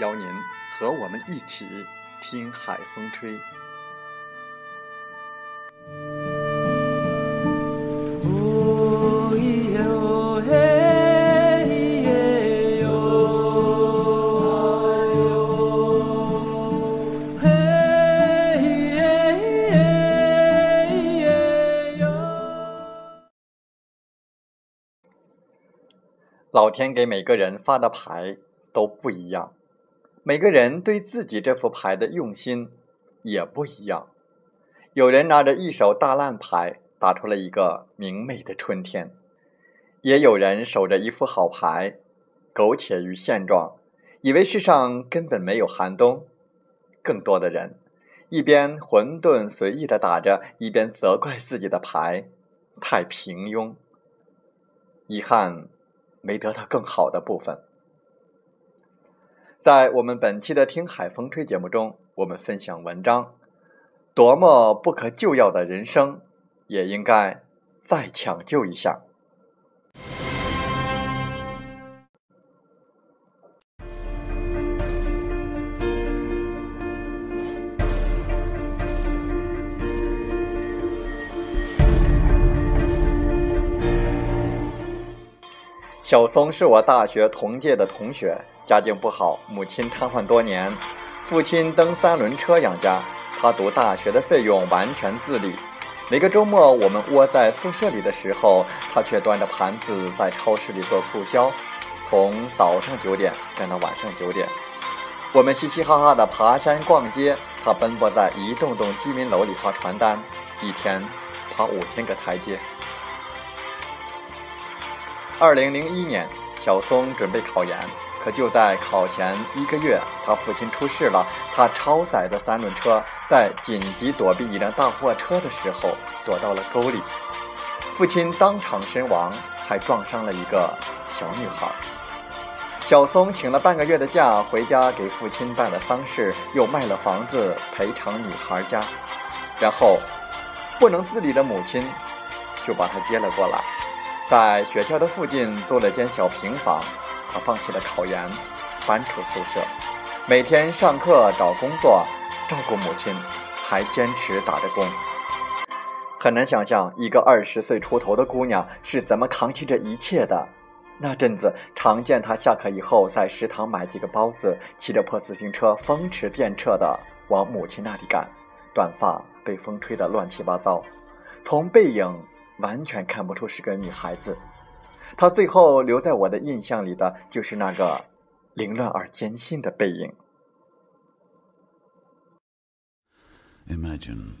邀您和我们一起听海风吹。老天给每个人发的牌都不一样。每个人对自己这副牌的用心也不一样。有人拿着一手大烂牌，打出了一个明媚的春天；也有人守着一副好牌，苟且于现状，以为世上根本没有寒冬。更多的人一边混沌随意的打着，一边责怪自己的牌太平庸，遗憾没得到更好的部分。在我们本期的《听海风吹》节目中，我们分享文章：多么不可救药的人生，也应该再抢救一下。小松是我大学同届的同学。家境不好，母亲瘫痪多年，父亲蹬三轮车养家。他读大学的费用完全自理。每个周末，我们窝在宿舍里的时候，他却端着盘子在超市里做促销，从早上九点干到晚上九点。我们嘻嘻哈哈的爬山逛街，他奔波在一栋栋居民楼里发传单，一天爬五千个台阶。二零零一年，小松准备考研。可就在考前一个月，他父亲出事了。他超载的三轮车在紧急躲避一辆大货车的时候，躲到了沟里，父亲当场身亡，还撞伤了一个小女孩。小松请了半个月的假，回家给父亲办了丧事，又卖了房子赔偿女孩家，然后不能自理的母亲就把他接了过来，在学校的附近租了间小平房。他放弃了考研，搬出宿舍，每天上课、找工作、照顾母亲，还坚持打着工。很难想象一个二十岁出头的姑娘是怎么扛起这一切的。那阵子，常见她下课以后在食堂买几个包子，骑着破自行车风驰电掣的往母亲那里赶，短发被风吹得乱七八糟，从背影完全看不出是个女孩子。她最后留在我的印象里的就是那个凌乱而艰辛的背影。Imagine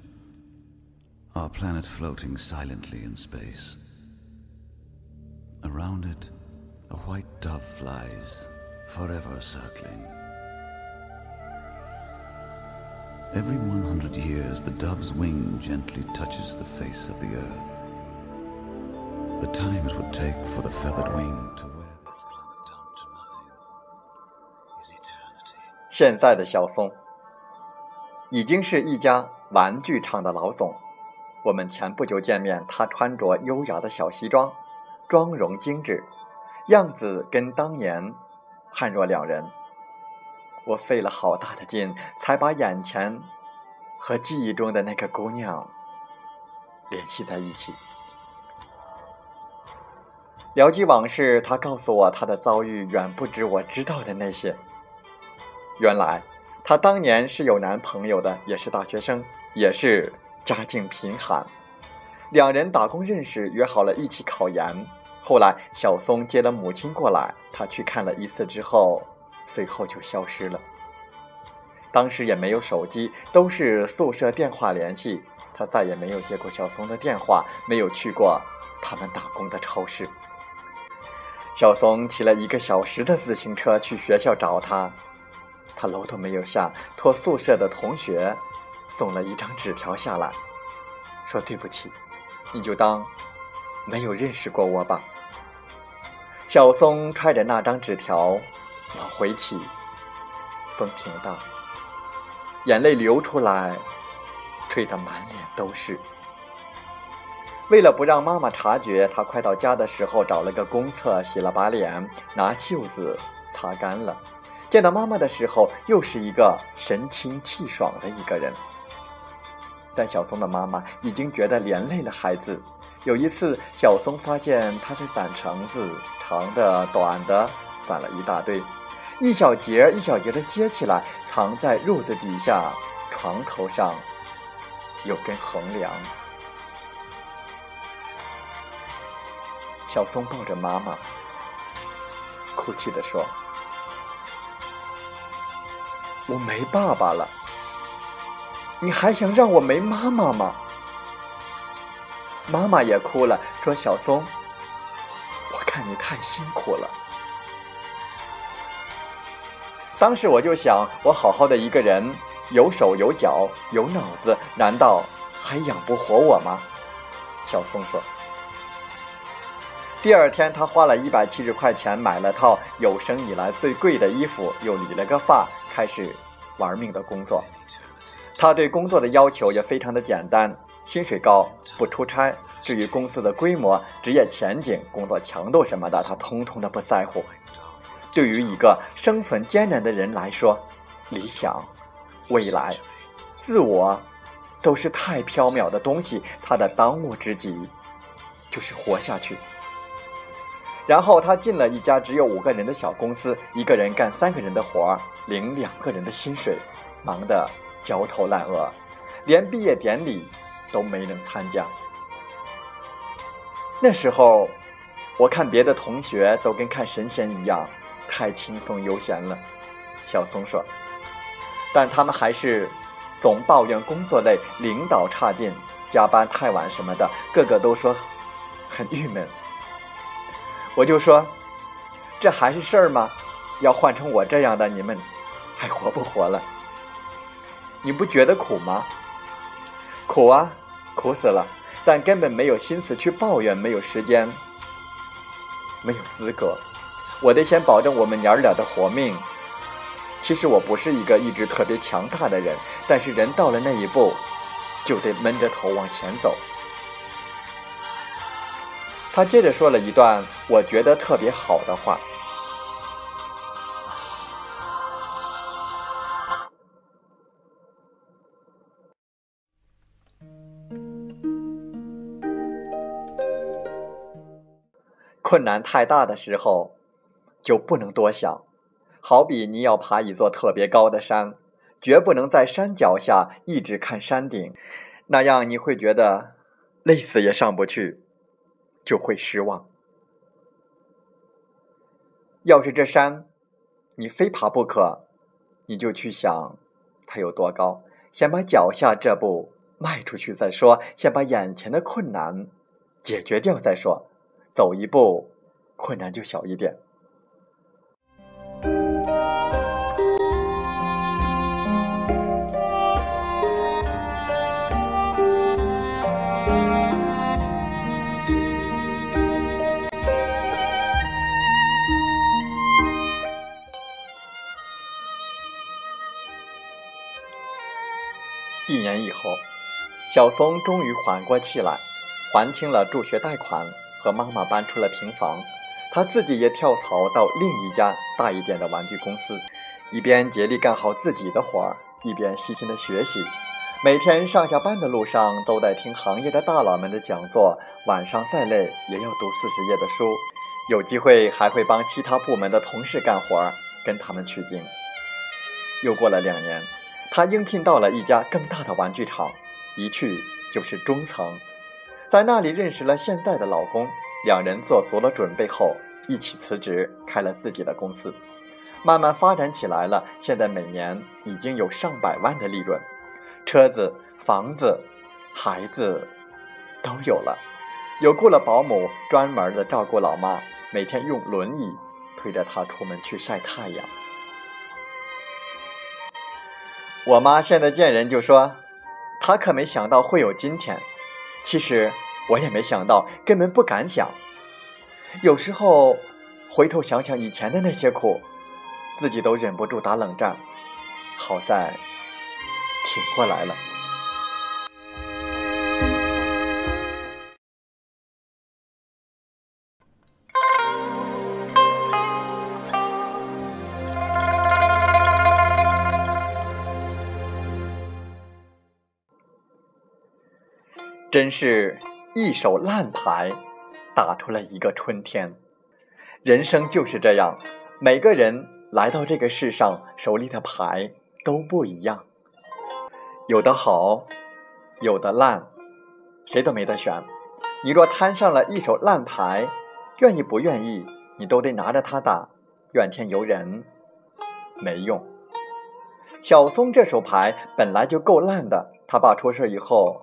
our planet floating silently in space. Around it, a white dove flies, forever circling. Every 100 years, the dove's wing gently touches the face of the earth. The time it would take for the feathered wing to wear this planet down to nothing is eternity. 现在的小松已经是一家玩具厂的老总。我们前不久见面，他穿着优雅的小西装，妆容精致，样子跟当年判若两人。我费了好大的劲，才把眼前和记忆中的那个姑娘联系在一起。聊及往事，他告诉我，他的遭遇远不止我知道的那些。原来，他当年是有男朋友的，也是大学生，也是家境贫寒。两人打工认识，约好了一起考研。后来，小松接了母亲过来，他去看了一次之后，随后就消失了。当时也没有手机，都是宿舍电话联系。他再也没有接过小松的电话，没有去过他们打工的超市。小松骑了一个小时的自行车去学校找他，他楼都没有下，托宿舍的同学送了一张纸条下来，说：“对不起，你就当没有认识过我吧。”小松揣着那张纸条往回骑，风挺大，眼泪流出来，吹得满脸都是。为了不让妈妈察觉，他快到家的时候找了个公厕洗了把脸，拿袖子擦干了。见到妈妈的时候，又是一个神清气爽的一个人。但小松的妈妈已经觉得连累了孩子。有一次，小松发现他在攒橙子，长的、短的，攒了一大堆，一小节一小节的接起来，藏在褥子底下、床头上，有根横梁。小松抱着妈妈，哭泣地说：“我没爸爸了，你还想让我没妈妈吗？”妈妈也哭了，说：“小松，我看你太辛苦了。”当时我就想，我好好的一个人，有手有脚有脑子，难道还养不活我吗？小松说。第二天，他花了一百七十块钱买了套有生以来最贵的衣服，又理了个发，开始玩命的工作。他对工作的要求也非常的简单：薪水高，不出差。至于公司的规模、职业前景、工作强度什么的，他通通的不在乎。对于一个生存艰难的人来说，理想、未来、自我，都是太缥缈的东西。他的当务之急，就是活下去。然后他进了一家只有五个人的小公司，一个人干三个人的活儿，领两个人的薪水，忙得焦头烂额，连毕业典礼都没能参加。那时候，我看别的同学都跟看神仙一样，太轻松悠闲了。小松说：“但他们还是总抱怨工作累，领导差劲，加班太晚什么的，个个都说很郁闷。”我就说，这还是事儿吗？要换成我这样的，你们还活不活了？你不觉得苦吗？苦啊，苦死了！但根本没有心思去抱怨，没有时间，没有资格。我得先保证我们娘儿俩的活命。其实我不是一个意志特别强大的人，但是人到了那一步，就得闷着头往前走。他接着说了一段我觉得特别好的话。困难太大的时候，就不能多想。好比你要爬一座特别高的山，绝不能在山脚下一直看山顶，那样你会觉得累死也上不去。就会失望。要是这山你非爬不可，你就去想它有多高，先把脚下这步迈出去再说，先把眼前的困难解决掉再说，走一步，困难就小一点。年以后，小松终于缓过气来，还清了助学贷款，和妈妈搬出了平房。他自己也跳槽到另一家大一点的玩具公司，一边竭力干好自己的活儿，一边细心的学习。每天上下班的路上都在听行业的大佬们的讲座，晚上再累也要读四十页的书。有机会还会帮其他部门的同事干活，跟他们取经。又过了两年，她应聘到了一家更大的玩具厂，一去就是中层，在那里认识了现在的老公。两人做足了准备后，一起辞职，开了自己的公司，慢慢发展起来了。现在每年已经有上百万的利润，车子、房子、孩子都有了，有雇了保姆，专门的照顾老妈，每天用轮椅推着她出门去晒太阳。我妈现在见人就说，她可没想到会有今天。其实。我也没想到，根本不敢想。有时候回头想想以前的那些苦，自己都忍不住打冷战。好在挺过来了。真是。一手烂牌，打出了一个春天。人生就是这样，每个人来到这个世上，手里的牌都不一样，有的好，有的烂，谁都没得选。你若摊上了一手烂牌，愿意不愿意，你都得拿着它打。怨天尤人没用。小松这手牌本来就够烂的，他爸出事以后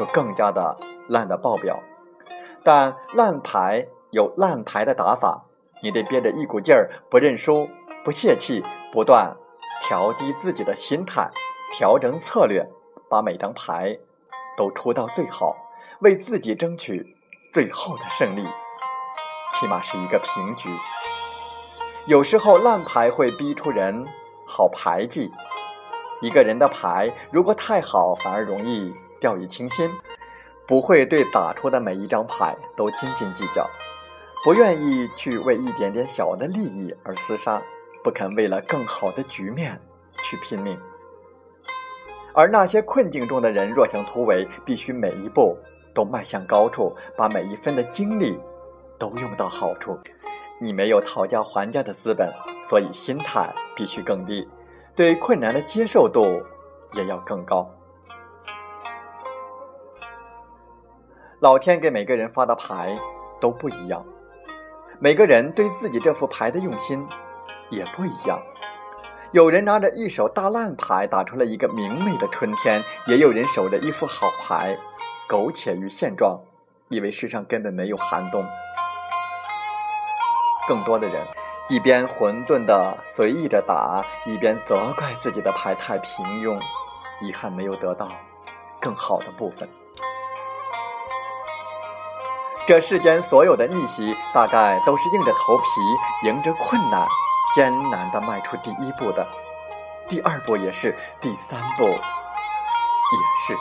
就更加的。烂的爆表，但烂牌有烂牌的打法，你得憋着一股劲儿，不认输，不泄气，不断调低自己的心态，调整策略，把每张牌都出到最好，为自己争取最后的胜利，起码是一个平局。有时候烂牌会逼出人好牌技，一个人的牌如果太好，反而容易掉以轻心。不会对打出的每一张牌都斤斤计较，不愿意去为一点点小的利益而厮杀，不肯为了更好的局面去拼命。而那些困境中的人，若想突围，必须每一步都迈向高处，把每一分的精力都用到好处。你没有讨价还价的资本，所以心态必须更低，对困难的接受度也要更高。老天给每个人发的牌都不一样，每个人对自己这副牌的用心也不一样。有人拿着一手大烂牌打出了一个明媚的春天，也有人守着一副好牌，苟且于现状，以为世上根本没有寒冬。更多的人一边混沌的随意着打，一边责怪自己的牌太平庸，遗憾没有得到更好的部分。这世间所有的逆袭，大概都是硬着头皮、迎着困难、艰难地迈出第一步的，第二步也是，第三步也是。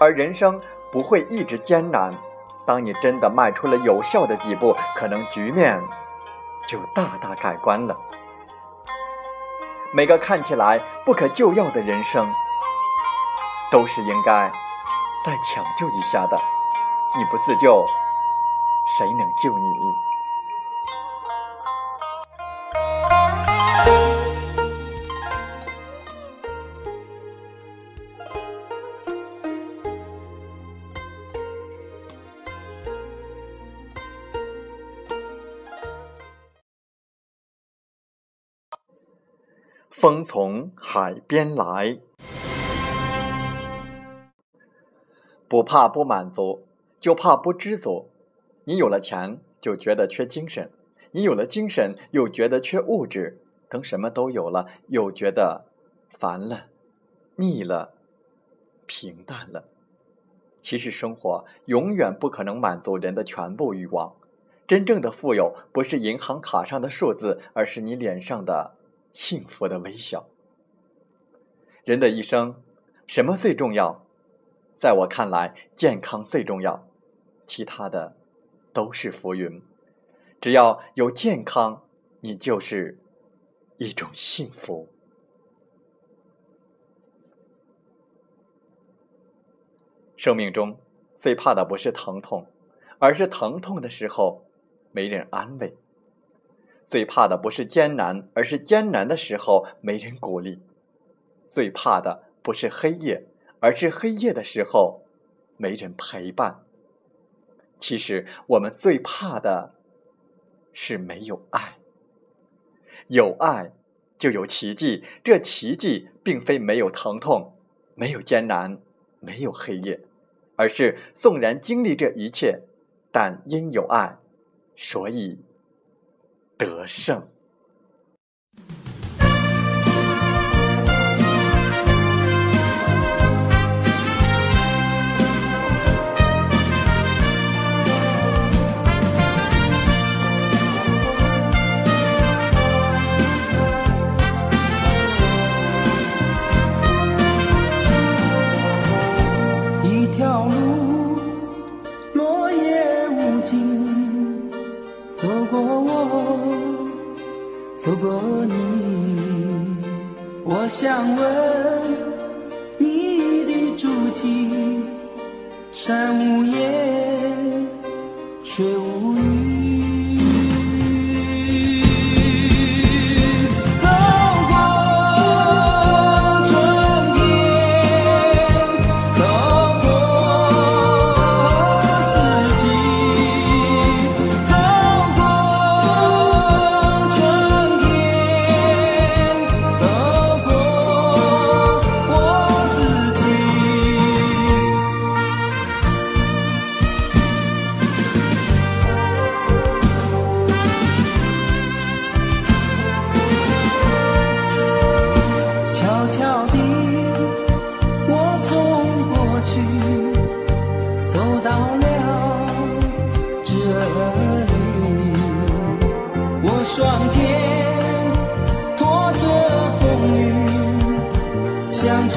而人生不会一直艰难，当你真的迈出了有效的几步，可能局面就大大改观了。每个看起来不可救药的人生，都是应该再抢救一下的。你不自救，谁能救你？风从海边来，不怕不满足。就怕不知足，你有了钱就觉得缺精神，你有了精神又觉得缺物质，等什么都有了又觉得烦了、腻了、平淡了。其实生活永远不可能满足人的全部欲望，真正的富有不是银行卡上的数字，而是你脸上的幸福的微笑。人的一生，什么最重要？在我看来，健康最重要。其他的都是浮云，只要有健康，你就是一种幸福。生命中最怕的不是疼痛，而是疼痛的时候没人安慰；最怕的不是艰难，而是艰难的时候没人鼓励；最怕的不是黑夜，而是黑夜的时候没人陪伴。其实，我们最怕的是没有爱。有爱，就有奇迹。这奇迹并非没有疼痛，没有艰难，没有黑夜，而是纵然经历这一切，但因有爱，所以得胜。走过我走过你我想问你的足迹山无言。